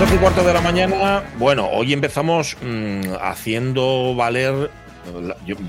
12 y cuarto de la mañana, bueno, hoy empezamos mm, haciendo valer,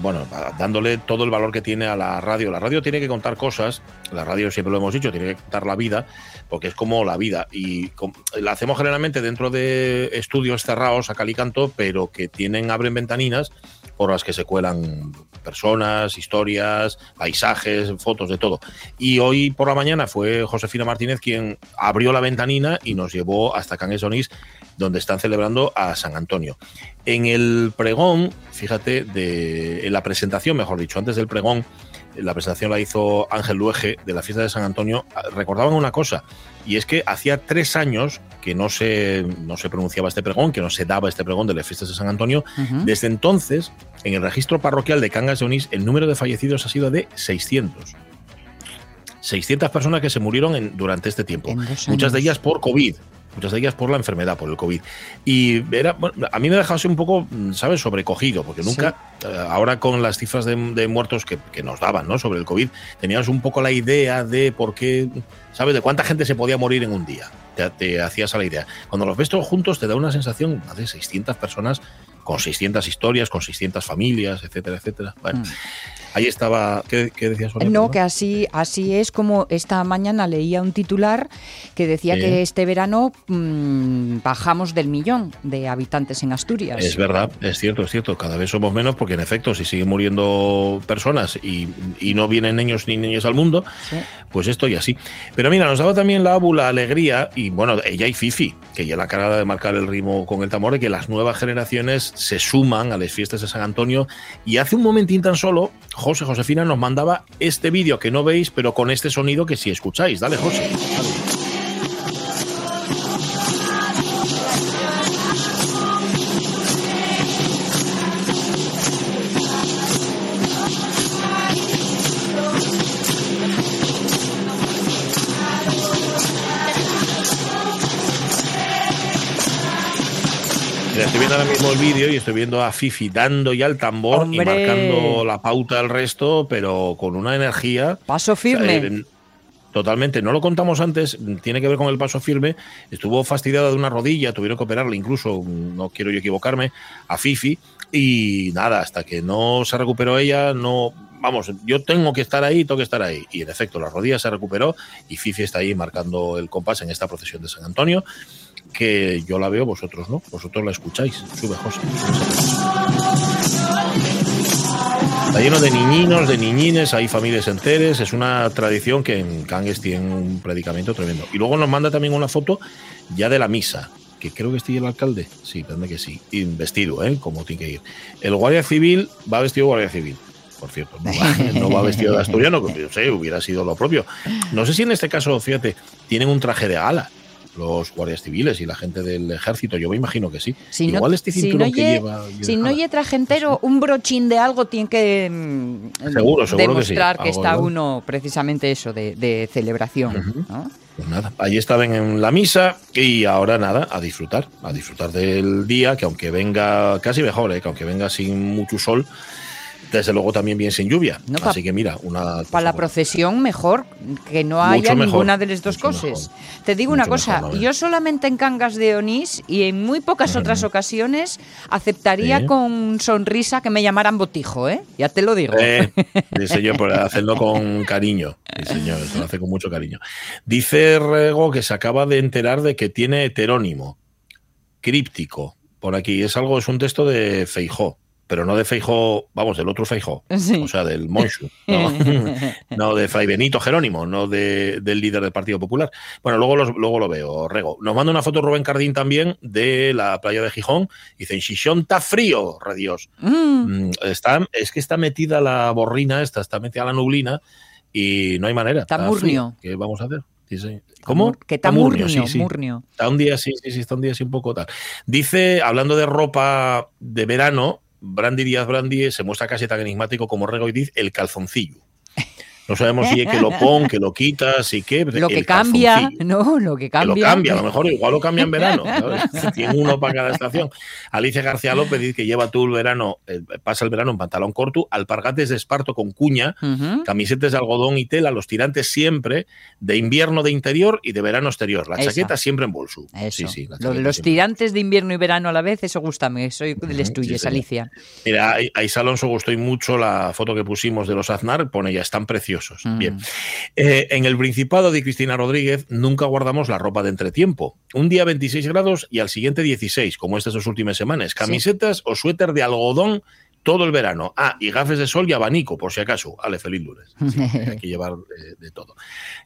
bueno, dándole todo el valor que tiene a la radio. La radio tiene que contar cosas, la radio siempre lo hemos dicho, tiene que contar la vida, porque es como la vida. Y la hacemos generalmente dentro de estudios cerrados a cal y canto, pero que tienen, abren ventaninas por las que se cuelan personas, historias, paisajes, fotos, de todo. Y hoy por la mañana fue Josefina Martínez quien abrió la ventanina y nos llevó hasta Cangues Onís, donde están celebrando a San Antonio. En el pregón, fíjate, de, en la presentación, mejor dicho, antes del pregón, la presentación la hizo Ángel Luege de la fiesta de San Antonio, recordaban una cosa, y es que hacía tres años que no se, no se pronunciaba este pregón, que no se daba este pregón de las fiestas de San Antonio. Desde entonces, en el registro parroquial de Cangas de Onís, el número de fallecidos ha sido de 600. 600 personas que se murieron en- durante este tiempo. Muchas de ellas por COVID. Muchas de ellas por la enfermedad, por el COVID. Y era, bueno, a mí me ha dejado así un poco, mm, ¿sabes?, sobrecogido, porque nunca, eh, ahora con las cifras de, de muertos que, que nos daban, ¿no?, sobre el COVID, teníamos un poco la idea de por qué, ¿sabes?, de cuánta gente se podía morir en un día. Te, te hacías a la idea. Cuando los ves todos juntos, te da una sensación de 600 personas con 600 historias, con 600 familias, etcétera, etcétera. Bueno, Mm. Ahí estaba. ¿Qué, qué decías, Sonia? No, Perdón. que así, así es como esta mañana leía un titular que decía Sí. que este verano mm, bajamos del millón de habitantes en Asturias. Es verdad, es cierto, es cierto. Cada vez somos menos porque, en efecto, si siguen muriendo personas y, y no vienen niños ni niñas al mundo, Sí. pues esto y así. Pero mira, nos daba también la Abu la alegría, y bueno, ella y Fifi, que ya la cara de marcar el ritmo con el tambor, de que las nuevas generaciones se suman a las fiestas de San Antonio. Y hace un momentín tan solo, José Josefina nos mandaba este vídeo que no veis, pero con este sonido que sí escucháis. Dale, José. Y estoy viendo a Fifi dando ya el tambor ¡Hombre! y marcando la pauta al resto, pero con una energía. Paso firme. Eh, Totalmente, no lo contamos antes, tiene que ver con el paso firme. Estuvo fastidiada de una rodilla, tuvieron que operarle, incluso, no quiero yo equivocarme, a Fifi. Y nada, hasta que no se recuperó ella, no. Vamos, yo tengo que estar ahí, tengo que estar ahí. Y en efecto, la rodilla se recuperó y Fifi está ahí marcando el compás en esta procesión de San Antonio, que yo la veo, vosotros no, vosotros la escucháis. Sube, José. Está lleno de niñinos, de niñines, hay familias enteras, es una tradición que en Cangues tiene un predicamento tremendo. Y luego nos manda también una foto ya de la misa, que creo que ahí el alcalde, sí, parece que sí, vestido, ¿eh? como tiene que ir. El guardia civil va vestido guardia civil, por cierto, no va, no va vestido de asturiano, que yo sé, hubiera sido lo propio. No sé si en este caso, fíjate, tienen un traje de gala los guardias civiles y la gente del ejército, yo me imagino que sí. Si no- Igual este si cinturón no que lle- lleva... Si no lle traje entero, un brochín de algo tiene que mm, Seguro, seguro que sí, demostrar que, está ¿no? uno precisamente eso de, de celebración. ¿no? Pues nada, allí estaban en la misa y ahora nada, a disfrutar, a disfrutar del día, que aunque venga casi mejor, ¿eh? que aunque venga sin mucho sol, desde luego también bien sin lluvia. No, Así que mira, una... Para la procesión mejor que no haya mejor, ninguna de las dos cosas. mejor. Te digo una cosa, mejor, yo solamente en Cangas de Onís y en muy pocas otras ocasiones aceptaría Sí. con sonrisa que me llamaran botijo, ¿eh? Ya te lo digo. Eh, sí, señor, pero hacerlo con cariño. Sí, señor, lo hace con mucho cariño. Dice Rego que se acaba de enterar de que tiene heterónimo, críptico. por aquí. Es algo, es un texto de Feijó pero no de Feijó, vamos, del otro Feijó, Sí. o sea, del Monchu, no, no de Fray Benito Jerónimo, no de- del líder del Partido Popular. Bueno, luego, los- luego lo veo, Rego. Nos manda una foto Rubén Cardín también de la playa de Gijón. Dice, en Xixón está frío, redios. Mm. Mm, Está, es que está metida la borrina, esta, está metida la nublina y no hay manera. Está murnio. ¿Qué vamos a hacer? Sí, sí. ¿Cómo? Que está murnio, murnio, sí, sí. murnio. Está un día sí, sí, sí, está un día así un poco tal. Dice, hablando de ropa de verano, Brandy Díaz Brandy se muestra casi tan enigmático como Rego y dice el calzoncillo. No sabemos si es que lo pon, que lo quitas y qué. Lo que cambia, no, lo que Que cambia. lo cambia, a lo mejor igual lo cambia en verano. ¿sabes? Tiene uno para cada estación. Alicia García López dice que lleva todo el verano, eh, pasa el verano en pantalón corto, alpargates de esparto con cuña, camisetas de algodón y tela, los tirantes siempre de invierno de interior y de verano exterior. La chaqueta siempre en bolso. Eso. Sí, sí, los tirantes de invierno y verano a la vez, eso gustame. Soy de les Ujú, tuyos, sí. Alicia. Mira, a Isa Alonso gustó y mucho la foto que pusimos de los Aznar, pone ya, están preciosos. Mm. Bien. Eh, en el Principado de Cristina Rodríguez nunca guardamos la ropa de entretiempo. Un día 26 grados y al siguiente 16, como estas dos últimas semanas. Camisetas o suéter de algodón todo el verano. Ah, y gafes de sol y abanico, por si acaso. Ale, feliz lunes. Sí, hay que llevar eh, de todo.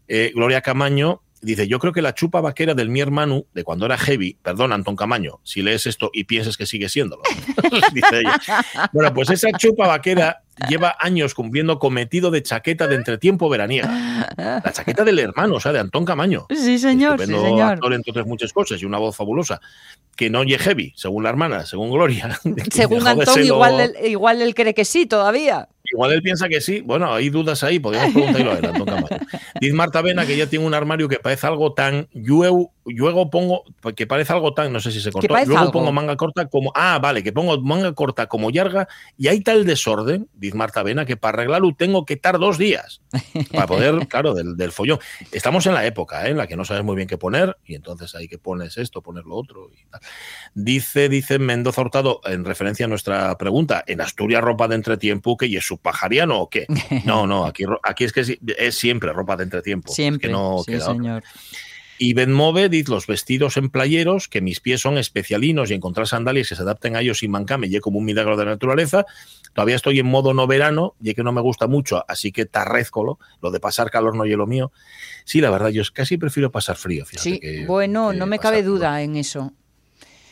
Eh, Gloria Camaño dice, yo creo que la chupa vaquera del mi hermano, de cuando era heavy, perdón, Antón Camaño, si lees esto y piensas que sigue siéndolo, dice ella. Bueno, pues esa chupa vaquera lleva años cumpliendo cometido de chaqueta de entretiempo veraniega. La chaqueta del hermano, o sea, de Antón Camaño. Sí, señor, sí, señor. actor, entre otras muchas cosas, y una voz fabulosa. Que no oye heavy, según la hermana, según Gloria. Según. Antón, igual él, igual él cree que sí todavía. Igual él piensa que sí. Bueno, hay dudas ahí, podríamos preguntarlo a él, Antón Camaño. Dice Marta Vena que ya tiene un armario que parece algo tan. Luego, luego pongo. Que parece algo tan. No sé si se cortó. Luego algo. pongo manga corta como. Ah, vale, que pongo manga corta como yarga. Y hay tal desorden, dice Marta Vena, que para arreglarlo tengo que estar dos días. Para poder, claro, del, del follón. Estamos en la época ¿eh? en la que no sabes muy bien qué poner. Y entonces hay que pones esto, poner lo otro. Y tal. Dice, dice Mendoza Hurtado, en referencia a nuestra pregunta, ¿en Asturias ropa de entretiempo que y es subpajariano o qué? No, no, aquí, aquí es que es, es siempre ropa de entretiempo. es Siempre. que no sí, queda otra. señor. Y Benmove dice los vestidos en playeros, que mis pies son especialinos y encontrar sandalias que se adapten a ellos sin mancame, y como un milagro de la naturaleza. Todavía estoy en modo no verano, y es que no me gusta mucho, así que tarrezcolo, lo de pasar calor no es lo mío. Sí, la verdad, yo casi prefiero pasar frío. Fíjate, Sí, que- bueno, que no me cabe duda en eso.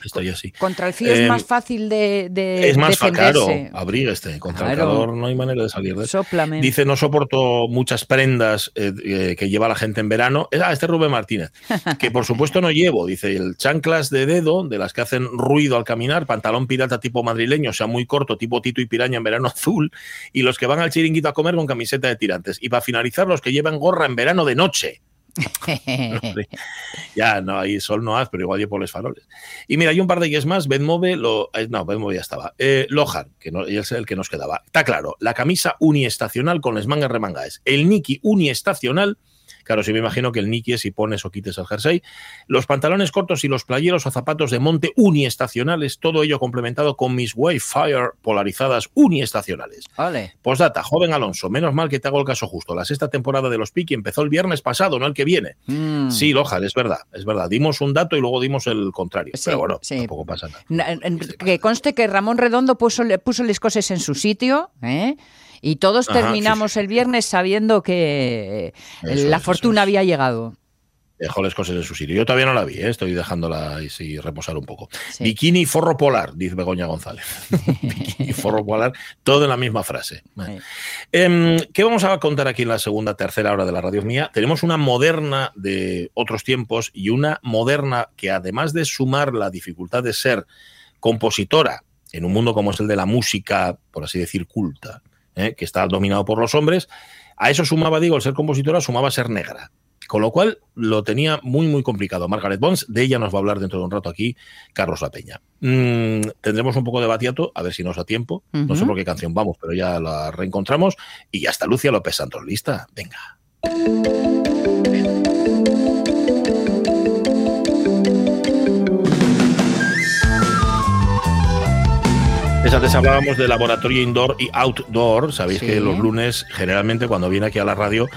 Estoy así. Contra el frío es Eh, más fácil de, de Es más claro, abrígueste. Contra el calor no hay manera de salir de eso. Sóplame. Dice, no soporto muchas prendas eh, eh, que lleva la gente en verano. Ah, este es Rubén Martínez. Que por supuesto no llevo. Dice, el chanclas de dedo, de las que hacen ruido al caminar, pantalón pirata tipo madrileño, o sea, muy corto, tipo Tito y Piraña en verano azul, y los que van al chiringuito a comer con camiseta de tirantes. Y para finalizar, los que llevan gorra en verano de noche. Ya, no, ahí sol no haz, pero igual llevo los faroles. Y mira, hay un par de guías más. Benmove, lo, eh, no, Benmove ya estaba. Eh, Lohan, que no, es el que nos quedaba. Está claro, la camisa uniestacional con las mangas remangadas. El Niki uniestacional. Claro, sí me imagino que el Niki es si pones o quites el jersey. Los pantalones cortos y los playeros o zapatos de monte uniestacionales, todo ello complementado con mis Wayfire polarizadas uniestacionales. Vale. Postdata, joven Alonso, menos mal que te hago el caso justo. La sexta temporada de los Piki empezó el viernes pasado, no el que viene. Mm. Sí, Lojan, es verdad, es verdad. Dimos un dato y luego dimos el contrario. Sí, pero bueno, sí. tampoco pasa nada. Na- Que conste que Ramón Redondo puso, puso las cosas en su sitio, ¿eh? Y todos Ajá, terminamos sí, sí. el viernes sabiendo que Eso la es, fortuna es. había llegado. Dejó las cosas en su sitio. Yo todavía no la vi, ¿eh? estoy dejándola sí, reposar un poco. Bikini y forro polar, dice Begoña González. Bikini y forro polar, todo en la misma frase. Em, ¿Qué vamos a contar aquí en la segunda, tercera hora de la radio mía? Tenemos una moderna de otros tiempos y una moderna que además de sumar la dificultad de ser compositora en un mundo como es el de la música, por así decir, culta, ¿eh? que está dominado por los hombres, a eso sumaba, digo, el ser compositora sumaba ser negra. Con lo cual lo tenía muy, muy complicado. Margaret Bonds, de ella nos va a hablar dentro de un rato aquí Carlos La Peña. Mm, tendremos un poco de batiato, a ver si nos da tiempo. No sé por qué canción vamos, pero ya la reencontramos. Y ya está Lucia López Santos lista. Venga. Pues antes hablábamos de laboratorio indoor y outdoor. Sabéis Sí. que los lunes, generalmente, cuando viene aquí a la radio,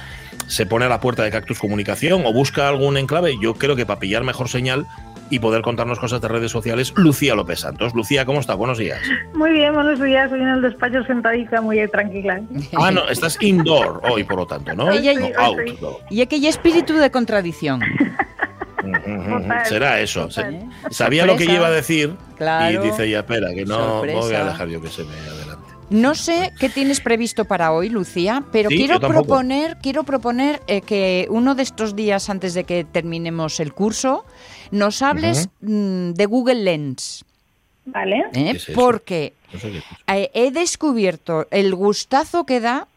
se pone a la puerta de Cactus Comunicación o busca algún enclave. Yo creo que para pillar mejor señal, y poder contarnos cosas de redes sociales, Lucía López Santos. Lucía, ¿cómo estás? Buenos días. Muy bien, buenos días. Estoy en el despacho sentadita, muy tranquila. Ah, no, estás indoor hoy, por lo tanto, ¿no? Ella- No, Sí, outdoor. Y es que hay espíritu de contradicción. Será eso. Sabía lo que iba a decir Claro. y dice ya, espera, que no, no voy a dejar yo que se me adelante. No sé qué tienes previsto para hoy, Lucía, pero Sí, quiero proponer, quiero proponer eh, que uno de estos días antes de que terminemos el curso nos hables mm, de Google Lens, Vale. ¿eh? Porque No sé eh, he descubierto el gustazo que da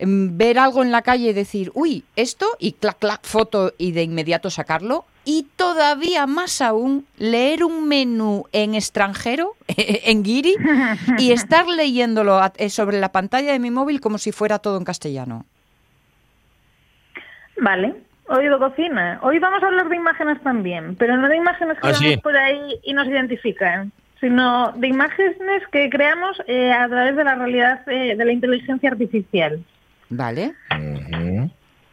mm, ver algo en la calle y decir, uy, esto, y clac, clac, foto y de inmediato sacarlo. Y todavía más aún, leer un menú en extranjero, en guiri, y estar leyéndolo a- eh, sobre la pantalla de mi móvil como si fuera todo en castellano. Vale. Oído cocina. Hoy vamos a hablar de imágenes también, pero no de imágenes que Ah, vemos por ahí y nos identifican, sino de imágenes que creamos eh, a través de la realidad eh, de la inteligencia artificial. ¿Vale?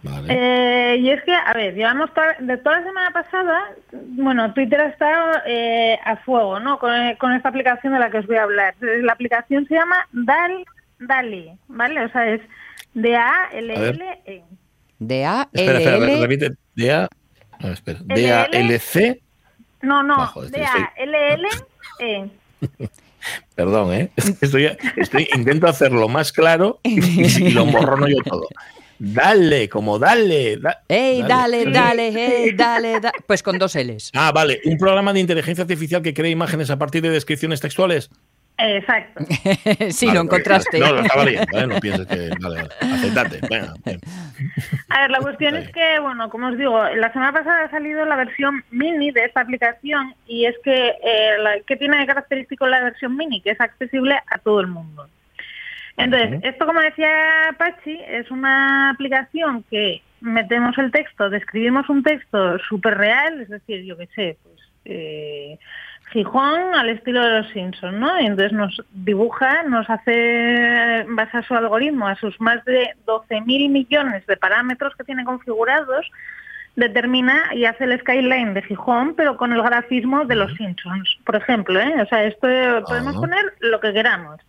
Vale. Eh, y es que, a ver, llevamos toda, de toda la semana pasada, bueno, Twitter ha estado eh, a fuego, ¿no? Con, con esta aplicación de la que os voy a hablar. La aplicación se llama Dal, Dali, ¿vale? O sea, es D-A-L-L-E. D A espera, L espera, L repite. DA. No, espera. DALC. No, no, Bajo, este, D-A-L-L-E. Perdón, ¿eh? Estoy, estoy, intento hacerlo más claro y, y lo emborrono yo todo. Dale, como dale. da- ¡Ey, dale, dale, hey, dale, da-". Pues con dos L's. Ah, vale. Un programa de inteligencia artificial que crea imágenes a partir de descripciones textuales. Exacto. sí, Vale, lo encontraste. No, lo estaba leyendo, ¿eh? No pienses que. Vale, vale. Aceptate. Venga, bien. A ver, la cuestión es que, bueno, como os digo, la semana pasada ha salido la versión mini de esta aplicación y es que, eh, la, ¿qué tiene de característico la versión mini? Que es accesible a todo el mundo. Entonces, esto, como decía Pachi, es una aplicación que metemos el texto, describimos un texto súper real, es decir, yo qué sé, pues eh, Gijón al estilo de los Simpsons, ¿no? Y entonces nos dibuja, nos hace, basa su algoritmo a sus más de 12.000 millones de parámetros que tiene configurados, determina y hace el skyline de Gijón, pero con el grafismo de los Simpsons, por ejemplo, ¿eh? O sea, esto podemos Ah. poner lo que queramos.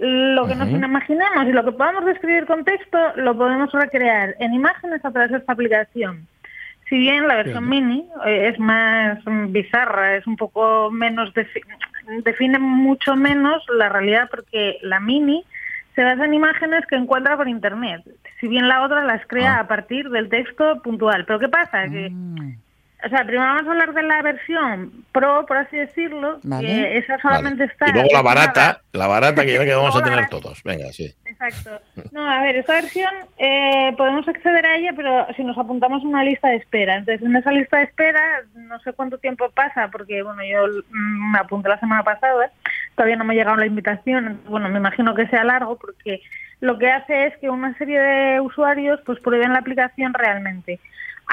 Lo que nos imaginemos y lo que podamos describir con texto lo podemos recrear en imágenes a través de esta aplicación. Si bien la versión mini eh, es más mm, bizarra, es un poco menos, defi- define mucho menos la realidad porque la mini se basa en imágenes que encuentra por internet. Si bien la otra las crea Ah. a partir del texto puntual. Pero ¿qué pasa? Que Mm. O sea, primero vamos a hablar de la versión pro, por así decirlo, Vale. que esa solamente Vale. está... Y luego la barata, la barata que ya que vamos a tener todos. Venga, sí. Exacto. No, a ver, esta versión eh, podemos acceder a ella, pero si nos apuntamos a una lista de espera. Entonces, en esa lista de espera, no sé cuánto tiempo pasa, porque, bueno, yo mm, me apunté la semana pasada, todavía no me ha llegado la invitación. Bueno, me imagino que sea largo, porque lo que hace es que una serie de usuarios pues prueben la aplicación realmente.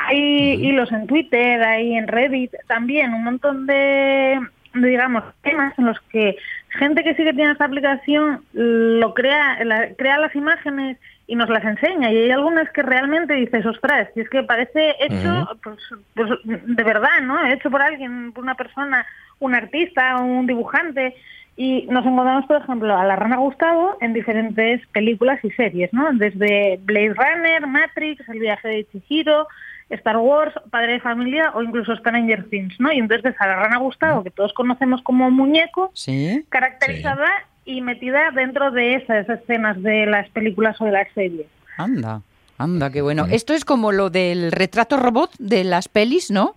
Hay hilos en Twitter, hay en Reddit, también un montón de, de, digamos, temas en los que gente que sí que tiene esta aplicación lo crea, la- crea las imágenes y nos las enseña. Y hay algunas que realmente dices, ostras, si es que parece hecho pues, pues, de verdad, ¿no? Hecho por alguien, por una persona, un artista, un dibujante. Y nos encontramos, por ejemplo, a la Rana Gustavo en diferentes películas y series, ¿no? Desde Blade Runner, Matrix, El viaje de Chihiro, Star Wars, Padre de Familia o incluso Stranger Things, ¿no? Y entonces ves a la Rana Gustavo, que todos conocemos como muñeco, Sí. caracterizada y metida dentro de esas escenas de las películas o de las series. Anda, anda, qué bueno. Esto es como lo del retrato robot de las pelis, ¿no?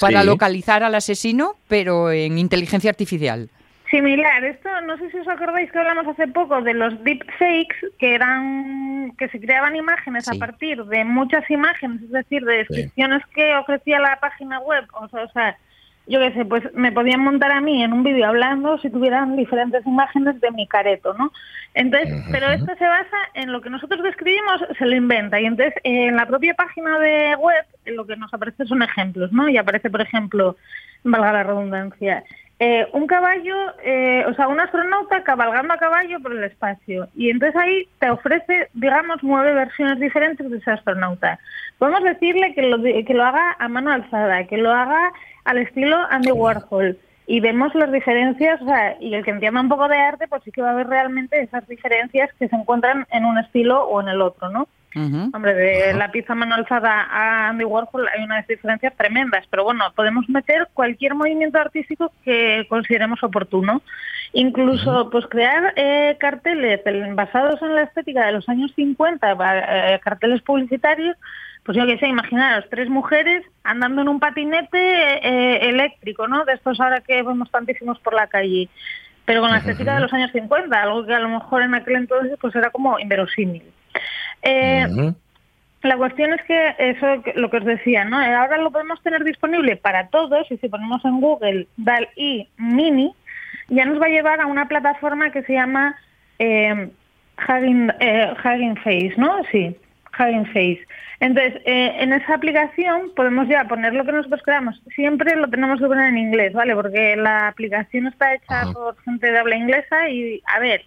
Para Sí. localizar al asesino, pero en inteligencia artificial. Similar, esto no sé si os acordáis que hablamos hace poco de los deepfakes, que eran que se creaban imágenes Sí. a partir de muchas imágenes, es decir, de descripciones que ofrecía la página web, o sea, o sea, yo qué sé, pues me podían montar a mí en un vídeo hablando si tuvieran diferentes imágenes de mi careto, ¿no? Entonces, pero esto se basa en lo que nosotros describimos, se lo inventa, y entonces en la propia página de web lo que nos aparece son ejemplos, ¿no? Y aparece, por ejemplo, valga la redundancia, eh, un caballo, eh, o sea, un astronauta cabalgando a caballo por el espacio. Y entonces ahí te ofrece, digamos, nueve versiones diferentes de ese astronauta. Podemos decirle que lo, que lo haga a mano alzada, que lo haga al estilo Andy Warhol. Y vemos las diferencias, o sea, y el que entienda un poco de arte, pues sí que va a ver realmente esas diferencias que se encuentran en un estilo o en el otro, ¿no? Hombre, de la pizza mano alzada a Andy Warhol hay unas diferencias tremendas, pero bueno, podemos meter cualquier movimiento artístico que consideremos oportuno. Incluso, pues crear eh, carteles basados en la estética de los años 50, va- eh, carteles publicitarios, pues yo qué sé, imaginaros, tres mujeres andando en un patinete eh, eléctrico, ¿no? De estos ahora que vemos tantísimos por la calle pero con la estética de los años 50, algo que a lo mejor en aquel entonces pues era como inverosímil. Eh, la cuestión es que eso lo que os decía, ¿no? Eh, Ahora lo podemos tener disponible para todos y si ponemos en Google DAL-I Mini, ya nos va a llevar a una plataforma que se llama eh, Hugging, eh, Hugging Face, ¿no? Sí, Hugging Face. Entonces, eh, en esa aplicación podemos ya poner lo que nosotros queramos. Siempre lo tenemos que poner en inglés, ¿vale? Porque la aplicación está hecha Ajá. por gente de habla inglesa y, a ver,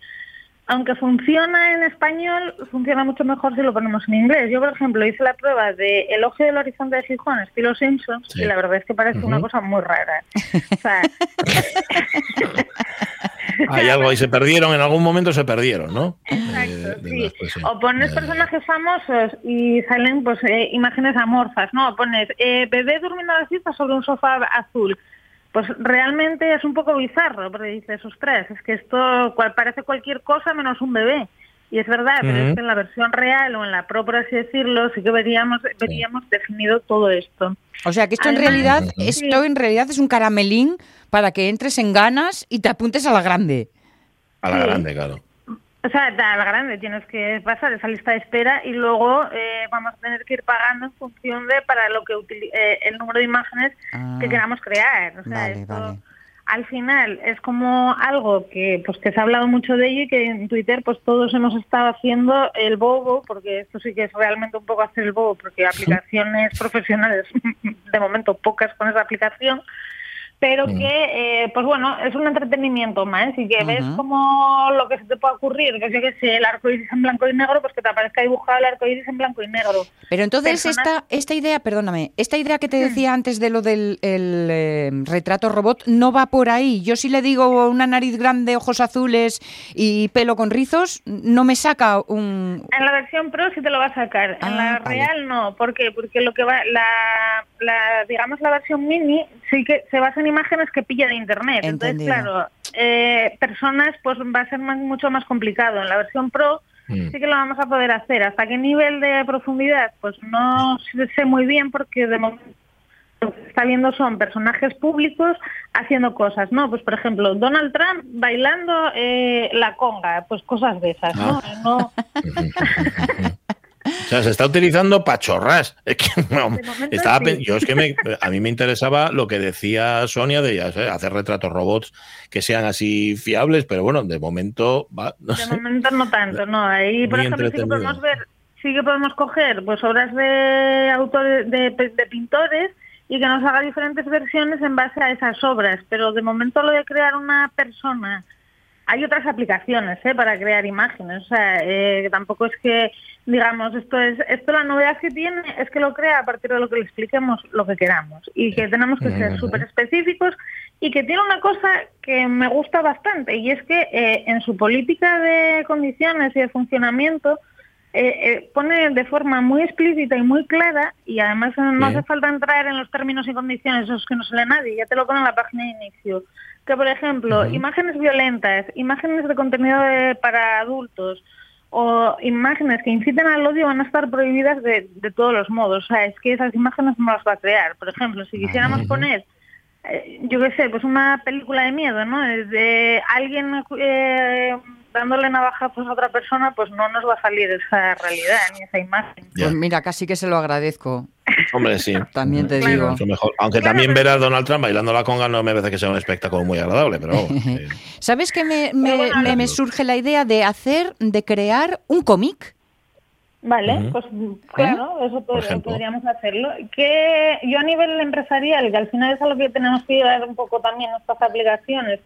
aunque funciona en español, funciona mucho mejor si lo ponemos en inglés. Yo, por ejemplo, hice la prueba de El ojo del horizonte de Gijón, estilo Simpsons, Sí. y la verdad es que parece una cosa muy rara. O sea, Hay algo ahí, se perdieron, en algún momento se perdieron, ¿no? Exacto, Eh, sí. O pones personajes famosos y salen pues eh, imágenes amorfas, ¿no? O pones eh, bebé durmiendo a la siesta sobre un sofá azul. Pues realmente es un poco bizarro, porque dices, ostras, es que esto cual- parece cualquier cosa menos un bebé. Y es verdad, pero es que en la versión real o en la pro, por así decirlo, sí que veríamos, veríamos definido todo esto. O sea que esto en realidad, esto en realidad es un caramelín para que entres en ganas y te apuntes a la grande. A la Sí. grande, claro. O sea, a la grande tienes que pasar esa lista de espera y luego eh, vamos a tener que ir pagando en función de para lo que eh, el número de imágenes Ah, que queramos crear. O sea, vale, esto, vale. al final es como algo que pues que se ha hablado mucho de ello y que en Twitter pues todos hemos estado haciendo el bobo, porque esto sí que es realmente un poco hacer el bobo, porque aplicaciones profesionales de momento pocas con esa aplicación pero Mm. que, eh, pues bueno, es un entretenimiento más y que ves como lo que se te puede ocurrir, que yo que sé, el arco iris en blanco y negro, pues que te aparezca dibujado el arco iris en blanco y negro. Pero entonces personas- esta, esta idea, perdóname, esta idea que te decía antes de lo del el, eh, retrato robot no va por ahí. Yo si le digo una nariz grande, ojos azules y pelo con rizos, no me saca un... En la versión Pro sí te lo va a sacar, Ah, en la vale. Real no, ¿por qué? Porque lo que va, la, la, digamos la versión Mini sí que se basa en imágenes que pilla de Internet, Entendido. entonces claro, eh, personas pues va a ser más- mucho más complicado. En la versión Pro Mm. sí que lo vamos a poder hacer. ¿Hasta qué nivel de profundidad? Pues no sé muy bien porque de momento lo que está viendo son personajes públicos haciendo cosas, ¿no? Pues por ejemplo, Donald Trump bailando eh, la conga, pues cosas de esas, ¿no? Ah. no O sea, se está utilizando pachorras. Es que no, estaba, sí. yo es que me- a mí me interesaba lo que decía Sonia de sé, hacer retratos robots que sean así fiables, pero bueno, de momento va, no de sé. momento no tanto, no. Ahí, por Muy ejemplo, sí que podemos ver, sí que podemos coger pues obras de autores, de, de pintores y que nos haga diferentes versiones en base a esas obras, pero de momento lo de crear una persona hay otras aplicaciones ¿eh? para crear imágenes. O sea, eh, tampoco es que, digamos, esto es esto la novedad que tiene es que lo crea a partir de lo que le expliquemos lo que queramos y que tenemos que ser súper específicos y que tiene una cosa que me gusta bastante y es que eh, en su política de condiciones y de funcionamiento eh, eh, pone de forma muy explícita y muy clara y además no Bien. hace falta entrar en los términos y condiciones, esos que no se lee nadie, ya te lo pone en la página de inicio. Que, por ejemplo, imágenes violentas, imágenes de contenido de- para adultos o imágenes que inciten al odio van a estar prohibidas de, de todos los modos. O sea, es que esas imágenes no las va a crear. Por ejemplo, si quisiéramos poner eh, yo qué sé, pues una película de miedo, ¿no? De alguien eh, dándole navajazos a otra persona, pues no nos va a salir esa realidad ni esa imagen. Ya. Pues mira, casi que se lo agradezco. Hombre, sí. También te Claro. digo. Mucho mejor. Aunque Claro, también pero- ver a Donald Trump bailando la conga no me parece que sea un espectáculo muy agradable, pero vamos, eh, ¿Sabes que me, me- bueno, me- surge la idea de hacer, de crear un cómic? Vale, pues claro, eso pod- podríamos hacerlo. Que yo a nivel empresarial, que al final es a lo que tenemos que llevar un poco también nuestras aplicaciones,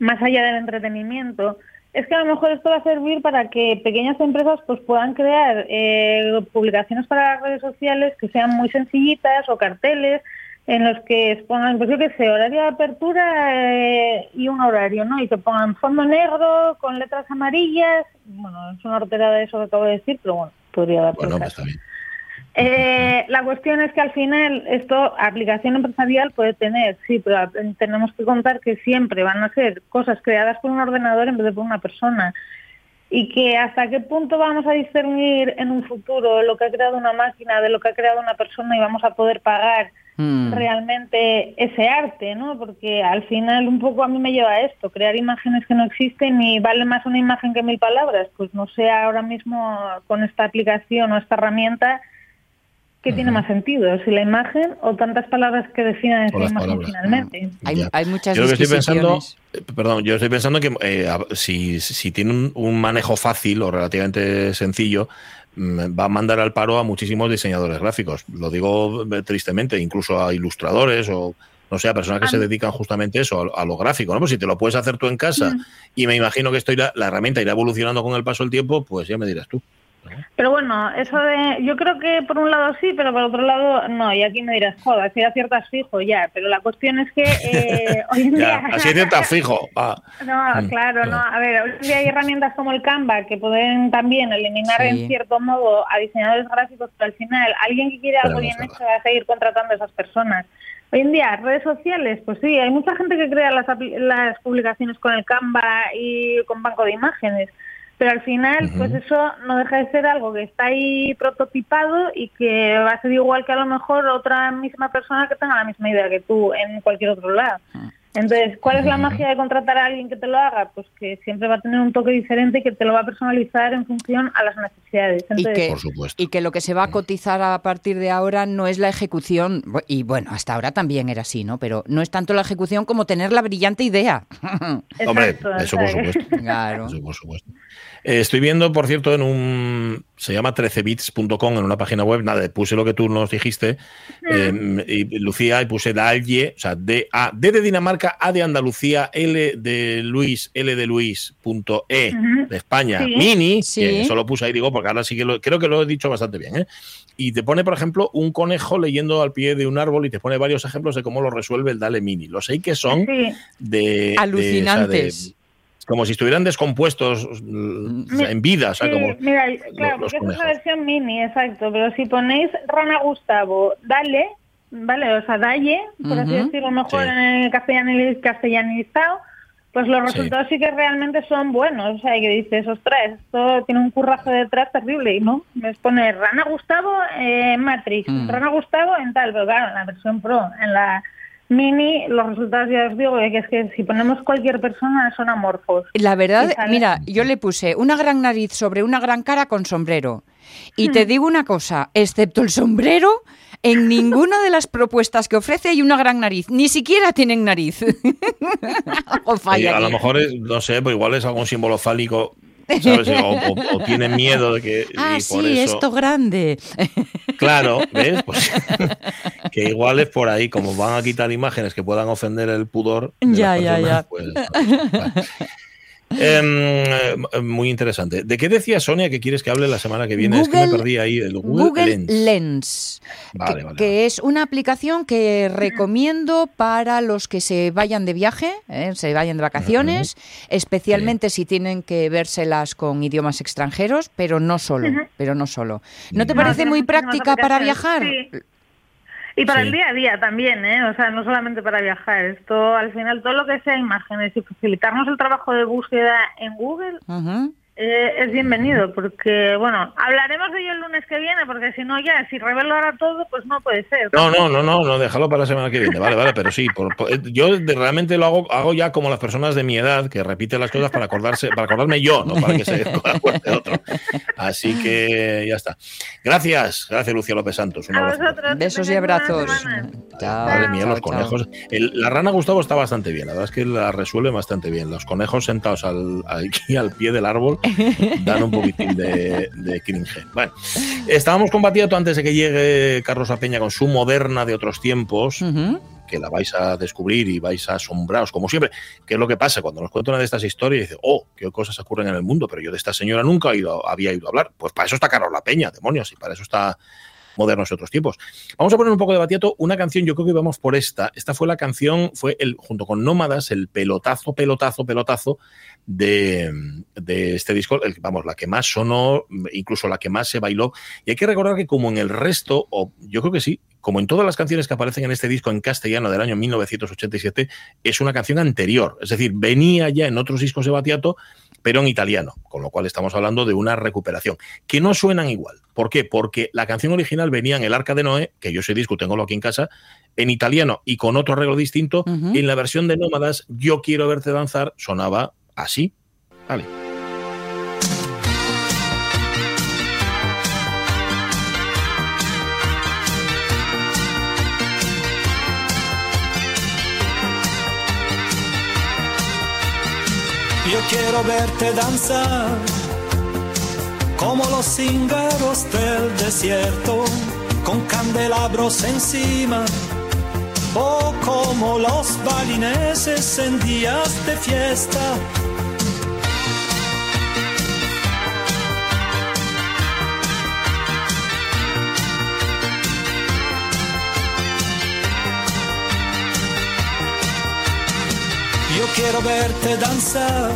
más allá del entretenimiento, es que a lo mejor esto va a servir para que pequeñas empresas pues puedan crear eh, publicaciones para las redes sociales que sean muy sencillitas o carteles en los que expongan, pues yo qué sé, horario de apertura eh, y un horario, ¿no? Y que pongan fondo negro con letras amarillas. Bueno, es una horterada eso que acabo de decir, pero bueno, podría dar Bueno, pues caso. está bien. Eh, la cuestión es que al final esto, aplicación empresarial puede tener, sí, pero tenemos que contar que siempre van a ser cosas creadas por un ordenador en vez de por una persona. Y que hasta qué punto vamos a discernir en un futuro lo que ha creado una máquina de lo que ha creado una persona y vamos a poder pagar Mm. realmente ese arte, ¿no? Porque al final un poco a mí me lleva a esto, crear imágenes que no existen y vale más una imagen que mil palabras. Pues no sé ahora mismo con esta aplicación o esta herramienta qué tiene más sentido, si la imagen o tantas palabras que definen esa imagen palabras. finalmente. Hay, Ya. hay muchas Yo lo que estoy pensando, eh, perdón, yo estoy pensando que eh, si, si tiene un, un manejo fácil o relativamente sencillo, mm, va a mandar al paro a muchísimos diseñadores gráficos. Lo digo eh, tristemente, incluso a ilustradores o no sé, a personas que se dedican justamente a eso, a, lo- a lo gráfico. ¿no? Pues si te lo puedes hacer tú en casa y me imagino que esto irá, la herramienta irá evolucionando con el paso del tiempo, pues ya me dirás tú. Pero bueno, eso de, yo creo que por un lado sí, pero por otro lado no, y aquí me dirás, joder, si aciertas fijo ya, pero la cuestión es que eh, hoy en Ya, día... así fijo. va. No, Mm, claro, no. no. A ver, hoy en día hay herramientas como el Canva que pueden también eliminar Sí. en cierto modo a diseñadores gráficos, pero al final alguien que quiere algo bien hecho va a seguir contratando a esas personas. Hoy en día, redes sociales, pues sí, hay mucha gente que crea las, las publicaciones con el Canva y con banco de imágenes, pero al final, pues eso no deja de ser algo que está ahí prototipado y que va a ser igual que a lo mejor otra misma persona que tenga la misma idea que tú en cualquier otro lado. Entonces, ¿cuál es la magia de contratar a alguien que te lo haga? Pues que siempre va a tener un toque diferente y que te lo va a personalizar en función a las necesidades. Y Entonces, que, Por supuesto. y que lo que se va a cotizar a partir de ahora no es la ejecución, y bueno, hasta ahora también era así, ¿no? Pero no es tanto la ejecución como tener la brillante idea. Hombre, eso por supuesto. Claro. Eso, por supuesto. Eh, estoy viendo, por cierto, en un. Se llama 13bits.com, en una página web. Nada, puse lo que tú nos dijiste. eh, y Lucía, y puse Dalle, o sea, D, A, D de Dinamarca, A de Andalucía, L de Luis, L de Luis, punto E de España, Sí. Mini. Sí. que eso lo puse ahí, digo, porque ahora sí que lo, creo que lo he dicho bastante bien, ¿eh? Y te pone, por ejemplo, un conejo leyendo al pie de un árbol y te pone varios ejemplos de cómo lo resuelve el Dale Mini. Los hay que son Sí. de de- Alucinantes. o sea, de- como si estuvieran descompuestos en vida, o sea, Sí, como mira, claro, los porque es la conejos. versión mini, exacto, pero si ponéis Rana Gustavo, dale, ¿vale? O sea, dalle, por así decirlo mejor Sí. en el castellani- castellanizado, pues los resultados sí. que realmente son buenos. O sea, que dices, ostras, esto tiene un curraje detrás terrible, y no, me pone Rana Gustavo eh, Matrix, Mm. Rana Gustavo en tal, pero claro, en la versión Pro, en la mini, los resultados ya os digo que es que si ponemos cualquier persona son amorfos. La verdad, mira, yo le puse una gran nariz sobre una gran cara con sombrero. Y te digo una cosa, excepto el sombrero, en ninguna de las propuestas que ofrece hay una gran nariz. Ni siquiera tienen nariz. Oye, falla a lo mejor es, no sé, pues igual es algún símbolo fálico, ¿sabes? O, o- o tienen miedo de que Ah, y por sí, eso, esto grande. claro, ¿ves? Pues, que igual es por ahí, como van a quitar imágenes que puedan ofender el pudor. de Ya, ya, personas, ya. pues. Em, eh, muy interesante. ¿De qué decía Sonia que quieres que hable la semana que viene? es que me Google- perdí ahí el Google, Google Lens. Lens, Vale, que, vale, que vale. es una aplicación que recomiendo para los que se vayan de viaje, ¿eh? se vayan de vacaciones, especialmente si tienen que vérselas con idiomas extranjeros, pero no solo, pero no solo. ¿No te No, parece muy práctica para viajar? sí. Y para Sí. el día a día también, ¿eh? O sea, no solamente para viajar. Esto, al final, todo lo que sea imágenes y facilitarnos el trabajo de búsqueda en Google. Eh, es bienvenido, porque, bueno, hablaremos de ello el lunes que viene, porque si no ya, si revelo ahora todo, pues no puede ser. No, no, no, no, no, déjalo para la semana que viene. Vale, vale, pero sí, por- por- yo de- realmente lo hago, hago ya como las personas de mi edad que repiten las cosas para acordarse, para acordarme yo, no para que se acuerde otro. Así que ya está. Gracias, gracias Lucía López Santos. Un A abrazo. vosotros. Besos y abrazos. Chao. Madre mía, chao, los chao. conejos. El- la rana Gustavo está bastante bien, la verdad es que la resuelve bastante bien. Los conejos sentados al, aquí al pie del árbol dan un poquitín de, de cringe. Bueno, estábamos con Batiato antes de que llegue Carlos A. Peña con su moderna de otros tiempos, que la vais a descubrir y vais a asombraros, como siempre. ¿Qué es lo que pasa? Cuando nos cuenta una de estas historias dice, oh, qué cosas ocurren en el mundo, pero yo de esta señora nunca he ido- había ido a hablar. Pues para eso está Carlos La Peña, demonios, y para eso está modernos de otros tiempos. Vamos a poner un poco de batiato, una canción, yo creo que vamos por esta. Esta fue la canción, fue el, junto con Nómadas, el pelotazo, pelotazo, pelotazo de, de este disco, el, vamos, la que más sonó, incluso la que más se bailó. Y hay que recordar que como en el resto, o yo creo que sí, como en todas las canciones que aparecen en este disco en castellano del año 1987, es una canción anterior. Es decir, venía ya en otros discos de Batiato, pero en italiano, con lo cual estamos hablando de una recuperación, que no suenan igual. ¿Por qué? Porque la canción original venía en El Arca de Noé, que yo ese disco tengo aquí en casa, en italiano y con otro arreglo distinto, y en la versión de Nómadas, Yo quiero verte danzar, sonaba así. Vale. Yo quiero verte danzar como los cíngaros del desierto, con candelabros encima, o como los balineses en días de fiesta. Quiero verte danzar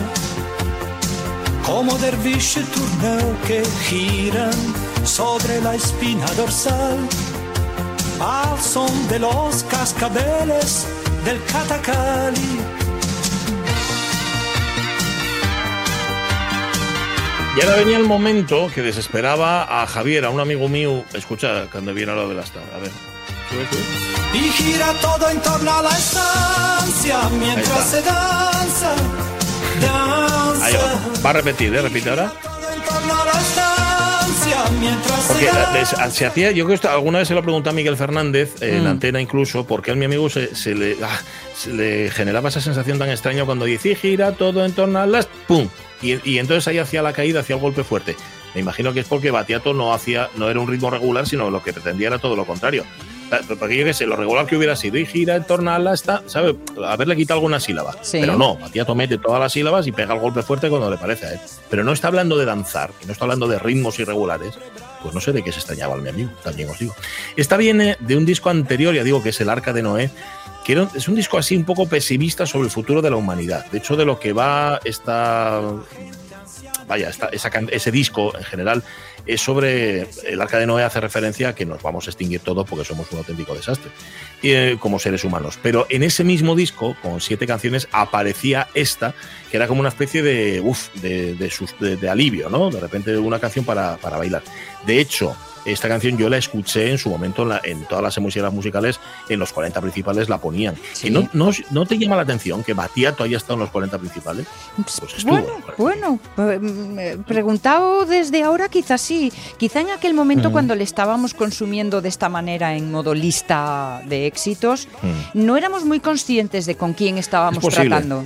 como derviche turneo que giran sobre la espina dorsal al son de los cascabeles del catacali. Y ahora venía el momento que desesperaba a Javier, a un amigo mío. Escucha, cuando viene lo de la. A ver. Sube, sube. Y gira todo en torno a la estancia mientras se danza, danza. Ahí va. Va a repetir, ¿eh? Repite ahora. Todo en torno a la estancia mientras Porque se la- se hacía, yo creo que alguna vez se lo pregunté a Miguel Fernández en Mm. antena incluso, porque a mi amigo se, se le, ah, se le generaba esa sensación tan extraña cuando dice "Y gira todo en torno a las ¡pum! Y, y entonces ahí hacía la caída, hacía el golpe fuerte. Me imagino que es porque Batiato no hacía, no era un ritmo regular, sino lo que pretendía era todo lo contrario. Ah, Porque yo qué sé, lo regular que hubiera sido y gira en torno a la esta, ¿sabe? Haberle quitado alguna sílaba. Sí. Pero no, Batiato mete todas las sílabas y pega el golpe fuerte cuando le parece a él. Pero no está hablando de danzar, y no está hablando de ritmos irregulares, pues no sé de qué se extrañaba el mi amigo, también os digo. Esta viene de un disco anterior, ya digo que es El Arca de Noé, que es un disco así un poco pesimista sobre el futuro de la humanidad. De hecho, de lo que va esta. Vaya, esta- esa ese disco en general es sobre. El Arca de Noé hace referencia a que nos vamos a extinguir todos porque somos un auténtico desastre eh, como seres humanos. Pero en ese mismo disco, con siete canciones, aparecía esta, que era como una especie de, uf, de, de- de alivio, ¿no? De repente una canción para, para bailar. De hecho, esta canción yo la escuché en su momento en, la- en todas las emisoras musicales, en los 40 principales la ponían. Sí. ¿Y no, no, no te llama la atención que Batiato haya estado en los 40 principales? Pues estuvo. Bueno, bueno, mm, eh, preguntado desde ahora quizás sí. Quizá en aquel momento Mm. cuando le estábamos consumiendo de esta manera en modo lista de éxitos, Mm. no éramos muy conscientes de con quién estábamos Es tratando.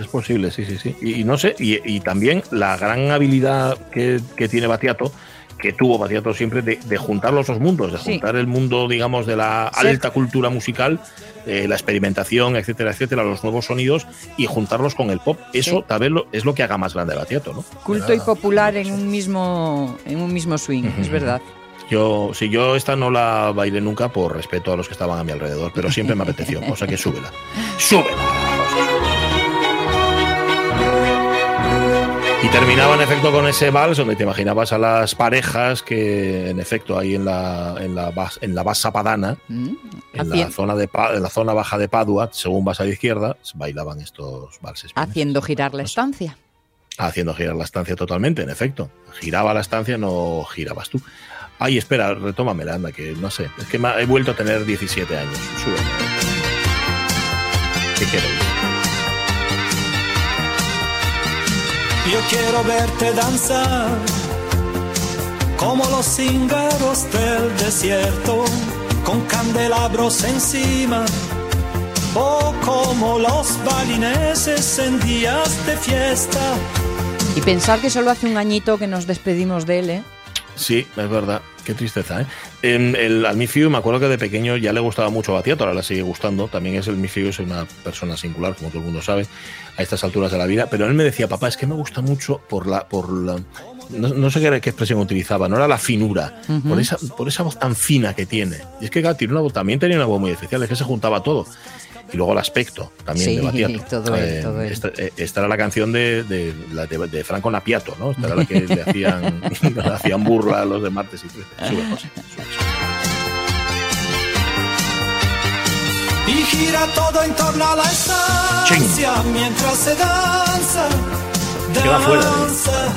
Es posible, sí, sí, sí. Y, y no sé, y, y también la gran habilidad que, que tiene Batiato, que tuvo Batiato siempre, de, de juntar los dos mundos, de Sí. juntar el mundo, digamos, de la Sí. alta cultura musical, eh, la experimentación, etcétera, etcétera, los nuevos sonidos, y juntarlos con el pop. Eso Sí. tal vez lo- es lo que haga más grande a Batiato, ¿no? Culto y popular en un mismo, en un mismo swing, es verdad. Yo, si yo esta no la bailé nunca por respeto a los que estaban a mi alrededor, pero siempre me apeteció, o sea que súbela. ¡Súbela! Y terminaba en efecto con ese vals donde te imaginabas a las parejas que en efecto ahí en la en la en la bassa padana, Mm. en la zona de en la zona baja de Padua, según vas a la izquierda, bailaban estos valses. Haciendo girar la estancia. haciendo girar la estancia totalmente, en efecto. Giraba la estancia, no girabas tú. Ay, espera, retómamela, anda, que no sé. Es que he vuelto a tener 17 años. Súbeme. ¿Qué queréis? Yo quiero verte danzar como los cíngaros del desierto, con candelabros encima, o como los balineses en días de fiesta. Y pensar que solo hace un añito que nos despedimos de él, ¿eh? Sí, es verdad. Qué tristeza, ¿eh? En el, al Mifiu, me acuerdo que de pequeño ya le gustaba mucho Batiato, ahora le sigue gustando. También es el Mifiu, es una persona singular, como todo el mundo sabe, a estas alturas de la vida. Pero él me decía, papá, es que me gusta mucho por la. Por la no, no sé qué, qué expresión utilizaba, no era la finura, por, esa, por esa voz tan fina que tiene. Y es que claro, tiene una voz, también tenía una voz muy especial, es que se juntaba todo. Y luego el aspecto también Sí, de Batiato. todo él, todo. Esta, eh, esta era la canción de, de, de, de Franco Napiato, ¿no? Esta era la que le hacían, le hacían burla a los de martes y 13. Sube, José, sube, Y gira todo en torno a la estancia mientras se danza. Danza.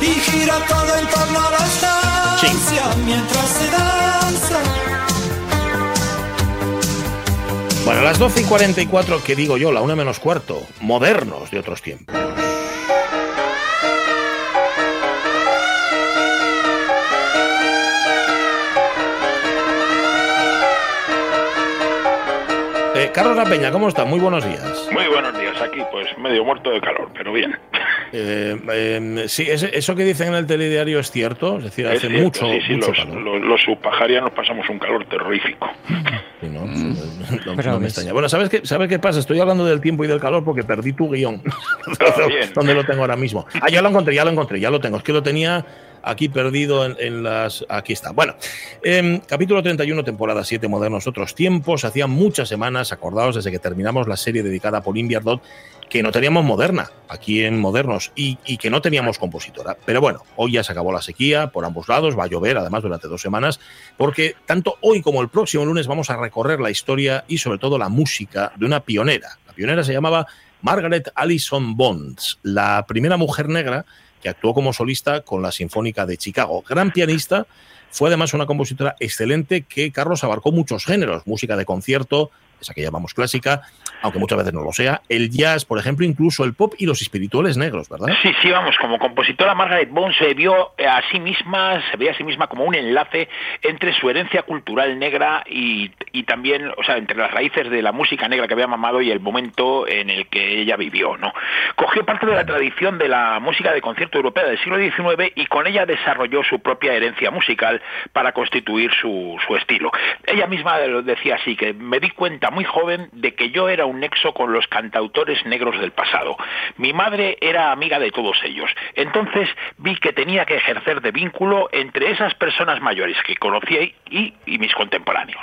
Y gira todo en torno a la estancia mientras se danza. Bueno, las 12 y 44, que digo yo, la una menos cuarto, modernos de otros tiempos. Eh, Carlos La Peña, ¿cómo está? Muy buenos días. Muy buenos días, aquí pues medio muerto de calor, pero bien. Eh, eh, sí, eso que dicen en el telediario es cierto, es decir, hace cierto, mucho, sí, sí, mucho los, calor. los, los subsaharianos pasamos un calor terrorífico. Sí, ¿no? No- Pero no me extraña. Bueno, ¿sabes qué, ¿sabes qué pasa? Estoy hablando del tiempo y del calor porque perdí tu guion. ¿Dónde lo tengo ahora mismo? Ah, ya lo encontré, ya lo encontré, ya lo tengo. Es que lo tenía aquí perdido en, las... Aquí está. Bueno, em, capítulo 31, temporada 7, Modernos Otros Tiempos. Hacía muchas semanas, acordaos, desde que terminamos la serie dedicada a Pauline Biardot, que no teníamos moderna aquí en Modernos y, y que no teníamos compositora. Pero bueno, hoy ya se acabó la sequía por ambos lados, va a llover además durante dos semanas, porque tanto hoy como el próximo lunes vamos a recorrer la historia y sobre todo la música de una pionera. La pionera se llamaba Margaret Allison Bonds, la primera mujer negra que actuó como solista con la Sinfónica de Chicago. Gran pianista, fue además una compositora excelente que Carlos abarcó muchos géneros, música de concierto, esa que llamamos clásica, aunque muchas veces no lo sea, el jazz, por ejemplo, incluso el pop y los espirituales negros, ¿verdad? Sí, sí, vamos, como compositora Margaret Bond se vio a sí misma, se veía a sí misma como un enlace entre su herencia cultural negra y, y también, o sea, entre las raíces de la música negra que había mamado y el momento en el que ella vivió, ¿no? Cogió parte de la tradición de la música de concierto europea del siglo XIX y con ella desarrolló su propia herencia musical para constituir su, su estilo. Ella misma lo decía así, que me di cuenta muy joven de que yo era un nexo con los cantautores negros del pasado. Mi madre era amiga de todos ellos. Entonces vi que tenía que ejercer de vínculo entre esas personas mayores que conocía y, y mis contemporáneos.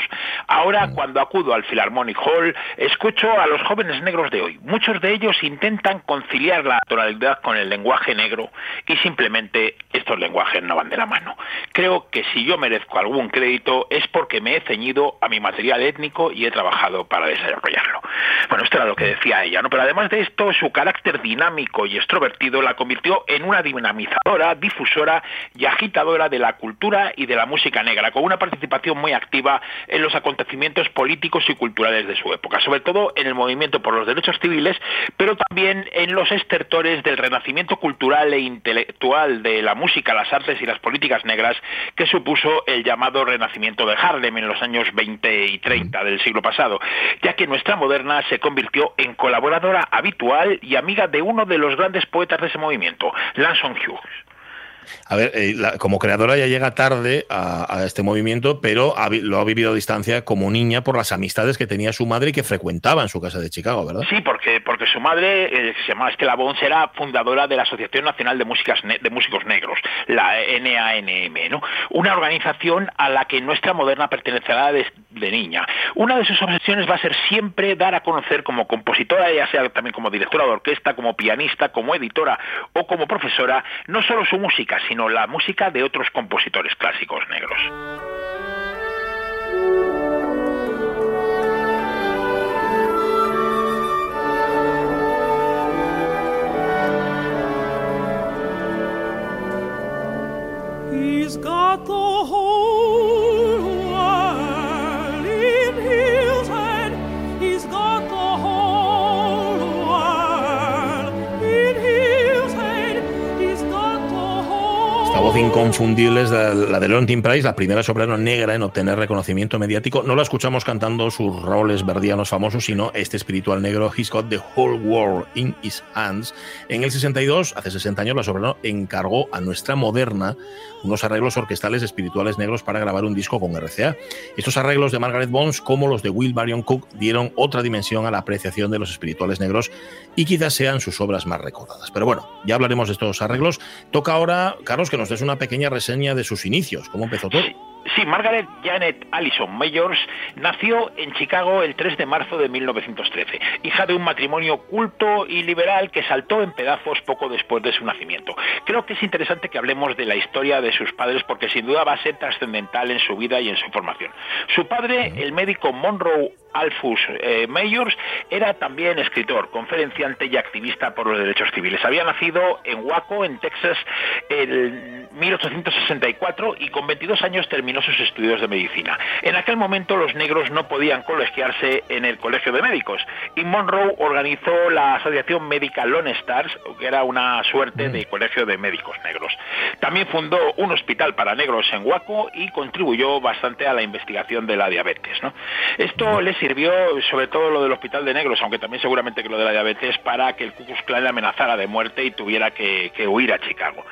Ahora, cuando acudo al Philharmonic Hall, escucho a los jóvenes negros de hoy. Muchos de ellos intentan conciliar la tonalidad con el lenguaje negro y simplemente estos lenguajes no van de la mano. Creo que si yo merezco algún crédito es porque me he ceñido a mi material étnico y he trabajado para desarrollarlo. Bueno, esto era lo que decía ella, ¿no? Pero además de esto, su carácter dinámico y extrovertido la convirtió en una dinamizadora, difusora y agitadora de la cultura y de la música negra, con una participación muy activa en los acontecimientos políticos y culturales de su época, sobre todo en el movimiento por los derechos civiles, pero también en los estertores del renacimiento cultural e intelectual de la música, las artes y las políticas negras que supuso el llamado renacimiento de Harlem en los años 20 y 30 del siglo pasado, ya que nuestra moderna se convirtió en colaboradora habitual y amiga de uno de los grandes poetas de ese movimiento, Lanson Hughes. A ver, eh, la- como creadora ya llega tarde a, este movimiento, pero lo ha vivido a distancia como niña por las amistades que tenía su madre y que frecuentaba en su casa de Chicago, ¿verdad? Sí, porque, porque su madre, eh, se llamaba Estela Bons, era fundadora de la Asociación Nacional de, Músicas de Músicos Negros, la NANM, ¿no? una organización a la que nuestra moderna pertenecerá desde niña. Una de sus obsesiones va a ser siempre dar a conocer como compositora, ya sea también como directora de orquesta, como pianista, como editora o como profesora, no solo su música, sino la música de otros compositores clásicos negros. Inconfundibles, la, la de Leontine Price, la primera soprano negra en obtener reconocimiento mediático. No la escuchamos cantando sus roles verdianos famosos, sino este espiritual negro, He's Got the Whole World in His Hands. En el 62, hace 60 años, la soprano encargó a nuestra moderna unos arreglos orquestales espirituales negros para grabar un disco con RCA. Estos arreglos de Margaret Bones, como los de Will Marion Cook, dieron otra dimensión a la apreciación de los espirituales negros y quizás sean sus obras más recordadas. Pero bueno, ya hablaremos de estos arreglos. Toca ahora, Carlos, que nos des una pequeña reseña de sus inicios. ¿Cómo empezó todo? Sí, Margaret Janet Allison Mayors nació en Chicago el 3 de marzo de 1913, hija de un matrimonio culto y liberal que saltó en pedazos poco después de su nacimiento. Creo que es interesante que hablemos de la historia de sus padres porque sin duda va a ser trascendental en su vida y en su formación. Su padre, el médico Monroe Alphus eh, Mayors era también escritor, conferenciante y activista por los derechos civiles. Había nacido en Waco, en Texas, en 1864 y con 22 años terminó sus estudios de medicina. En aquel momento los negros no podían colegiarse en el Colegio de Médicos y Monroe organizó la Asociación Médica Lone Stars, que era una suerte de colegio de médicos negros. También fundó un hospital para negros en Waco y contribuyó bastante a la investigación de la diabetes. ¿no? Esto le sirvió, sobre todo lo del hospital de negros, aunque también seguramente que lo de la diabetes, para que el Ku Klux Klan le amenazara de muerte y tuviera que, que huir a Chicago.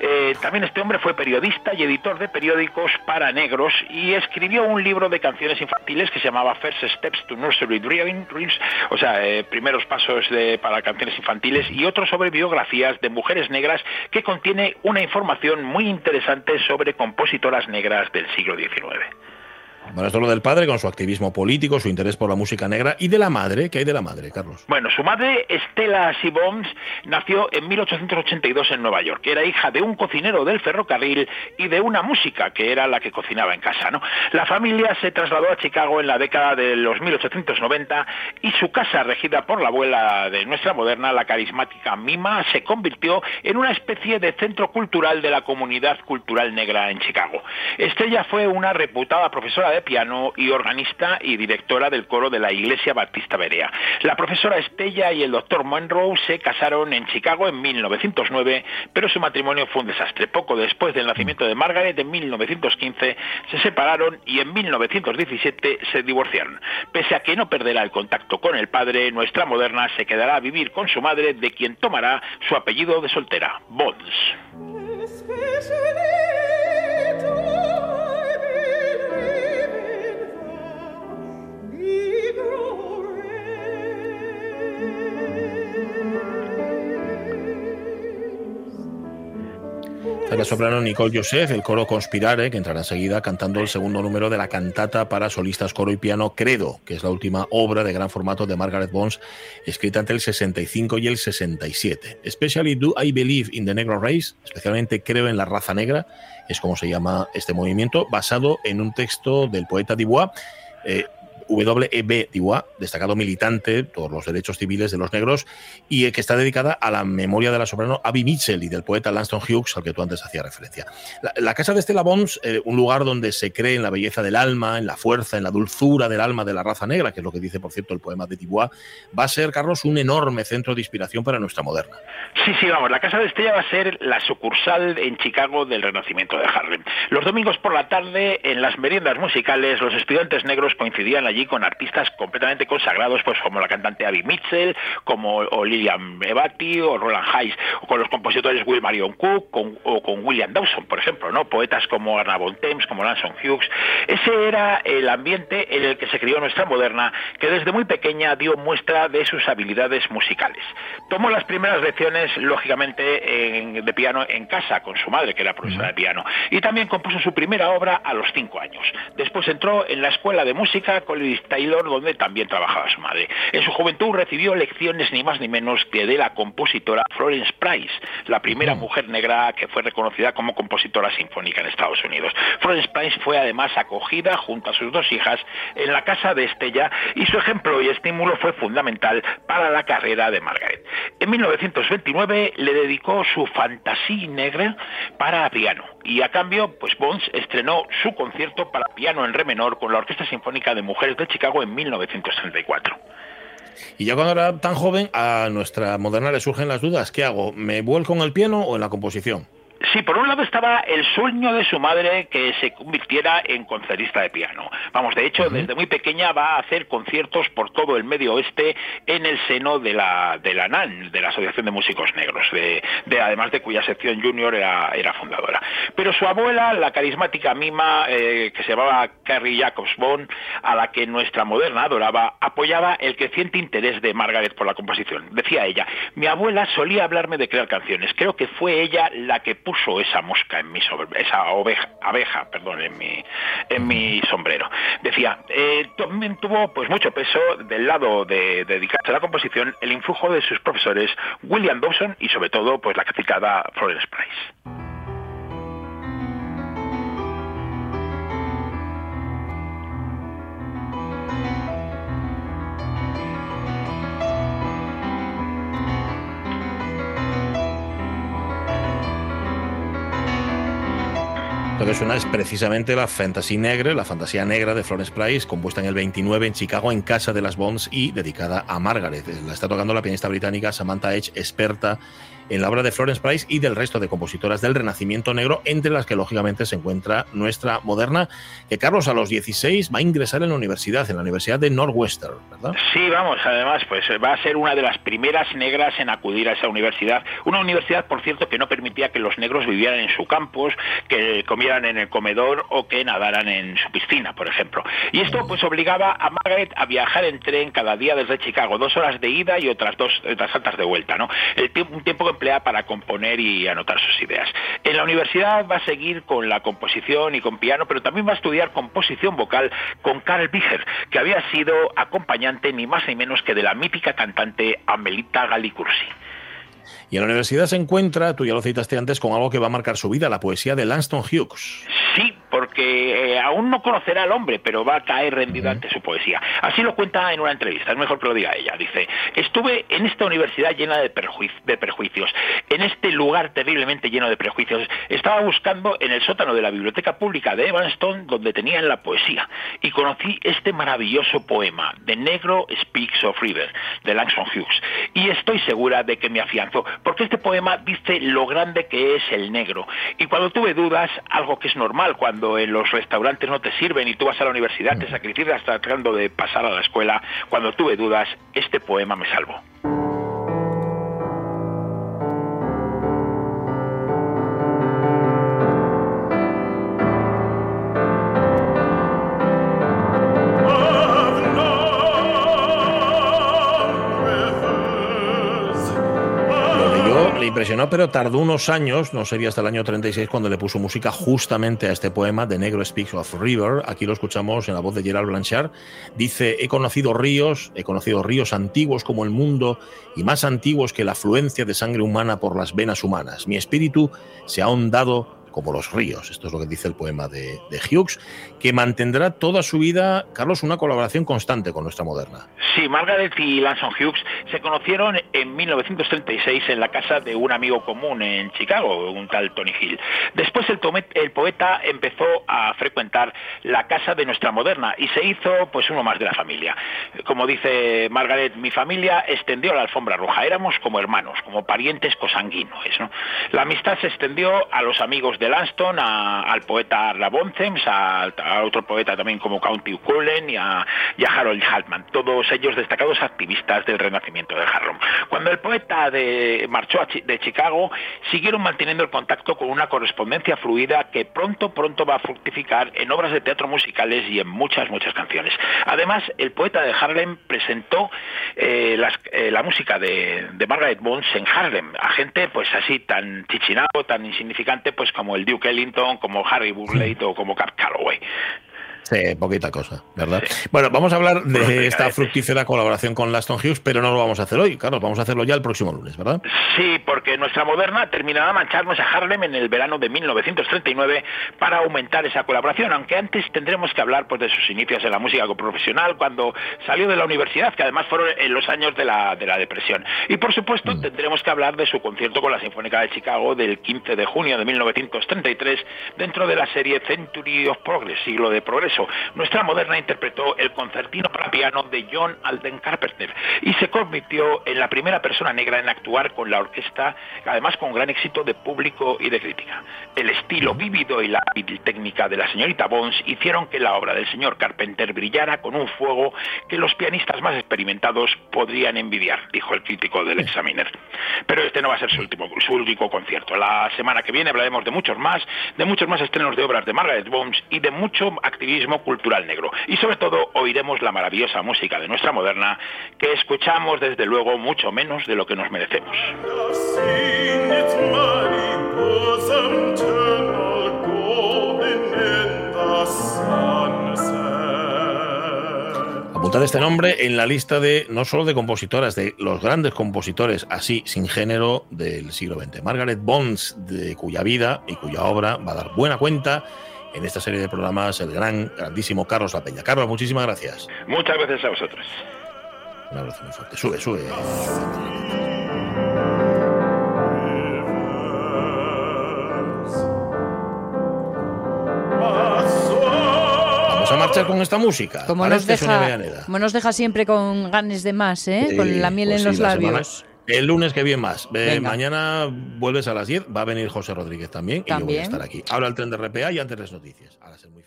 Eh, también este hombre fue periodista y editor de periódicos para negros y escribió un libro de canciones infantiles que se llamaba First Steps to Nursery Dreams, o sea, eh, primeros pasos de, para canciones infantiles y otro sobre biografías de mujeres negras que contiene una información muy interesante sobre compositoras negras del siglo XIX. Bueno, esto es lo del padre con su activismo político, su interés por la música negra y de la madre. ¿Qué hay de la madre, Carlos? Bueno, su madre, Stella Sibbons, nació en 1882 en Nueva York. Era hija de un cocinero del ferrocarril y de una música que era la que cocinaba en casa. ¿no? La familia se trasladó a Chicago en la década de los 1890 y su casa, regida por la abuela de nuestra moderna, la carismática Mima, se convirtió en una especie de centro cultural de la comunidad cultural negra en Chicago. Stella fue una reputada profesora de piano y organista y directora del coro de la Iglesia Baptista Berea. La profesora Estella y el doctor Monroe se casaron en Chicago en 1909, pero su matrimonio fue un desastre. Poco después del nacimiento de Margaret, en 1915, se separaron y en 1917 se divorciaron. Pese a que no perderá el contacto con el padre, nuestra moderna se quedará a vivir con su madre, de quien tomará su apellido de soltera, Bonds. La soprano Nicole Joseph, el coro Conspirare, que entrará enseguida cantando el segundo número de la cantata para solistas, coro y piano Credo, que es la última obra de gran formato de Margaret Bones, escrita entre el 65 y el 67. Especially Do I Believe in the Negro Race, especialmente Creo en la raza negra, es como se llama este movimiento, basado en un texto del poeta Dubois, eh, W.E.B. Dubois, destacado militante por los derechos civiles de los negros, y que está dedicada a la memoria de la soprano Abby Mitchell y del poeta Langston Hughes, al que tú antes hacías referencia. La, casa de Stella Bones, eh, un lugar donde se cree en la belleza del alma, en la fuerza, en la dulzura del alma de la raza negra, que es lo que dice, por cierto, el poema de Dubois, va a ser, Carlos, un enorme centro de inspiración para nuestra moderna. Sí, sí, vamos, la Casa de Estella va a ser la sucursal en Chicago del Renacimiento de Harlem. Los domingos por la tarde, en las meriendas musicales, los estudiantes negros coincidían allí con artistas completamente consagrados, pues como la cantante Abby Mitchell, como o Lilian Ebati o Roland Hayes, o con los compositores Will Marion Cook con, o con William Dawson, por ejemplo, ¿no? Poetas como Arna Von Thames, como Lanson Hughes. Ese era el ambiente en el que se crió nuestra moderna, que desde muy pequeña dio muestra de sus habilidades musicales. Tomó las primeras lecciones, lógicamente, en- de piano en casa con su madre, que era profesora de piano, y también compuso su primera obra a los cinco años. Después entró en la escuela de música Taylor, donde también trabajaba su madre. En su juventud recibió lecciones ni más ni menos que de la compositora Florence Price, la primera mujer negra que fue reconocida como compositora sinfónica en Estados Unidos. Florence Price fue además acogida junto a sus dos hijas en la casa de Estella y su ejemplo y estímulo fue fundamental para la carrera de Margaret. En 1929 le dedicó su Fantasía Negra para piano y a cambio, pues Bones estrenó su concierto para piano en re menor con la Orquesta Sinfónica de Mujeres de Chicago en 1934. Y ya cuando era tan joven, a nuestra moderna le surgen las dudas. ¿Qué hago? ¿Me vuelco en el piano o en la composición? Sí, por un lado estaba el sueño de su madre que se convirtiera en concertista de piano. Vamos, de hecho, desde muy pequeña va a hacer conciertos por todo el medio oeste en el seno de la, de la NAN, de la Asociación de Músicos Negros, de, de- además de cuya sección junior era, era fundadora. Pero su abuela, la carismática mima eh, que se llamaba Carrie Jacobs Bond, a la que nuestra moderna adoraba, apoyaba el creciente interés de Margaret por la composición. Decía ella, mi abuela solía hablarme de crear canciones. Creo que fue ella la que puso esa mosca en mi sobre- esa oveja, abeja, perdón, en mi, en mi sombrero. Decía, eh, también tuvo pues mucho peso del lado de, de dedicarse a la composición el influjo de sus profesores William Dawson y sobre todo pues la citada Florence Price. Lo que suena es precisamente la Fantasy Negre, la fantasía negra de Florence Price, compuesta en el 29 en Chicago en casa de las Bonds y dedicada a Margaret. La está tocando la pianista británica Samantha Edge, experta en la obra de Florence Price y del resto de compositoras del Renacimiento Negro, entre las que lógicamente se encuentra nuestra moderna, que Carlos a los 16 va a ingresar en la universidad, en la Universidad de Northwestern, ¿verdad? Sí, vamos, además, pues va a ser una de las primeras negras en acudir a esa universidad. Una universidad, por cierto, que no permitía que los negros vivieran en su campus, que comieran en el comedor o que nadaran en su piscina, por ejemplo. Y esto pues obligaba a Margaret a viajar en tren cada día desde Chicago, dos horas de ida y otras dos otras altas de vuelta, ¿no? El tiempo, un tiempo que emplea para componer y anotar sus ideas. En la universidad va a seguir con la composición y con piano, pero también va a estudiar composición vocal con Carl Bicher, que había sido acompañante ni más ni menos que de la mítica cantante Amelita Galicursi. Y en la universidad se encuentra, tú ya lo citaste antes, con algo que va a marcar su vida, la poesía de Langston Hughes. Sí, porque eh, aún no conocerá al hombre, pero va a caer rendido ante su poesía. Así lo cuenta en una entrevista, es mejor que lo diga ella. Dice, estuve en esta universidad llena de, perjuic- de perjuicios, en este lugar terriblemente lleno de prejuicios. Estaba buscando en el sótano de la biblioteca pública de Evanston, donde tenían la poesía, y conocí este maravilloso poema, The Negro Speaks of River, de Langston Hughes. Y estoy segura de que me afianzó, porque este poema dice lo grande que es el negro. Y cuando tuve dudas, algo que es normal cuando en los restaurantes no te sirven y tú vas a la universidad, te sacrificas tratando de pasar a la escuela, cuando tuve dudas, este poema me salvó. Impresionó, pero tardó unos años, no sería hasta el año 36 cuando le puso música justamente a este poema de Negro Speaks of River. Aquí lo escuchamos en la voz de Gerald Blanchard. Dice, he conocido ríos, he conocido ríos antiguos como el mundo y más antiguos que la afluencia de sangre humana por las venas humanas. Mi espíritu se ha ahondado como los ríos. Esto es lo que dice el poema de, Hughes, que mantendrá toda su vida, Carlos, una colaboración constante con nuestra moderna. Sí, Margaret y Lanson Hughes se conocieron en 1936 en la casa de un amigo común en Chicago, un tal Tony Hill. Después el poeta empezó a frecuentar la casa de nuestra moderna y se hizo pues uno más de la familia. Como dice Margaret, mi familia extendió la alfombra roja, éramos como hermanos, como parientes cosanguíneos. ¿no? La amistad se extendió a los amigos de Lanston, a- al poeta Arla Boncems, a, otro poeta también como County Cullen y a, Harold Haltman, todos ellos destacados activistas del renacimiento de Harlem. Cuando el poeta de- marchó de Chicago, siguieron manteniendo el contacto con una correspondencia fluida que pronto, pronto va a fructificar en obras de teatro musicales y en muchas, muchas canciones. Además, el poeta de Harlem presentó eh, eh, la música de, de Margaret Bones en Harlem, a gente pues así tan chichinado, tan insignificante pues como el Duke Ellington, como Harry Burleigh o como Cap Calloway. Sí, poquita cosa, ¿verdad? Bueno, vamos a hablar de esta fructífera colaboración con Laston Hughes, pero no lo vamos a hacer hoy, Carlos, vamos a hacerlo ya el próximo lunes, ¿verdad? Sí, porque nuestra moderna terminará mancharnos a Harlem en el verano de 1939 para aumentar esa colaboración, aunque antes tendremos que hablar pues, de sus inicios en la música profesional, cuando salió de la universidad, que además fueron en los años de la, de la depresión. Y por supuesto tendremos que hablar de su concierto con la Sinfónica de Chicago del 15 de junio de 1933 dentro de la serie Century of Progress, siglo de progreso, eso. Nuestra moderna interpretó el concertino para piano de John Alden Carpenter y se convirtió en la primera persona negra en actuar con la orquesta, además con gran éxito de público y de crítica. El estilo vívido y la técnica de la señorita Bones hicieron que la obra del señor Carpenter brillara con un fuego que los pianistas más experimentados podrían envidiar, dijo el crítico del Examiner. Pero este no va a ser su último, su concierto. La semana que viene hablaremos de muchos más, de muchos más estrenos de obras de Margaret Bones y de mucho activismo cultural negro. Y sobre todo oiremos la maravillosa música de nuestra moderna que escuchamos desde luego mucho menos de lo que nos merecemos. Apuntad este nombre en la lista de no solo de compositoras, de los grandes compositores así sin género del siglo XX. Margaret Bonds, de cuya vida y cuya obra va a dar buena cuenta en esta serie de programas el gran, grandísimo Carlos La Peña. Carlos, muchísimas gracias. Muchas gracias a vosotros. Un abrazo muy fuerte. Sube, sube. Vamos a marchar con esta música. Como nos, deja, como nos deja siempre con ganes de más, ¿eh? Sí, con la miel pues en sí, los la semana- labios. El lunes que viene más. Eh, mañana vuelves a las 10. Va a venir José Rodríguez también, y yo voy a estar aquí. Ahora el tren de RPA y antes las noticias. Ahora ser muy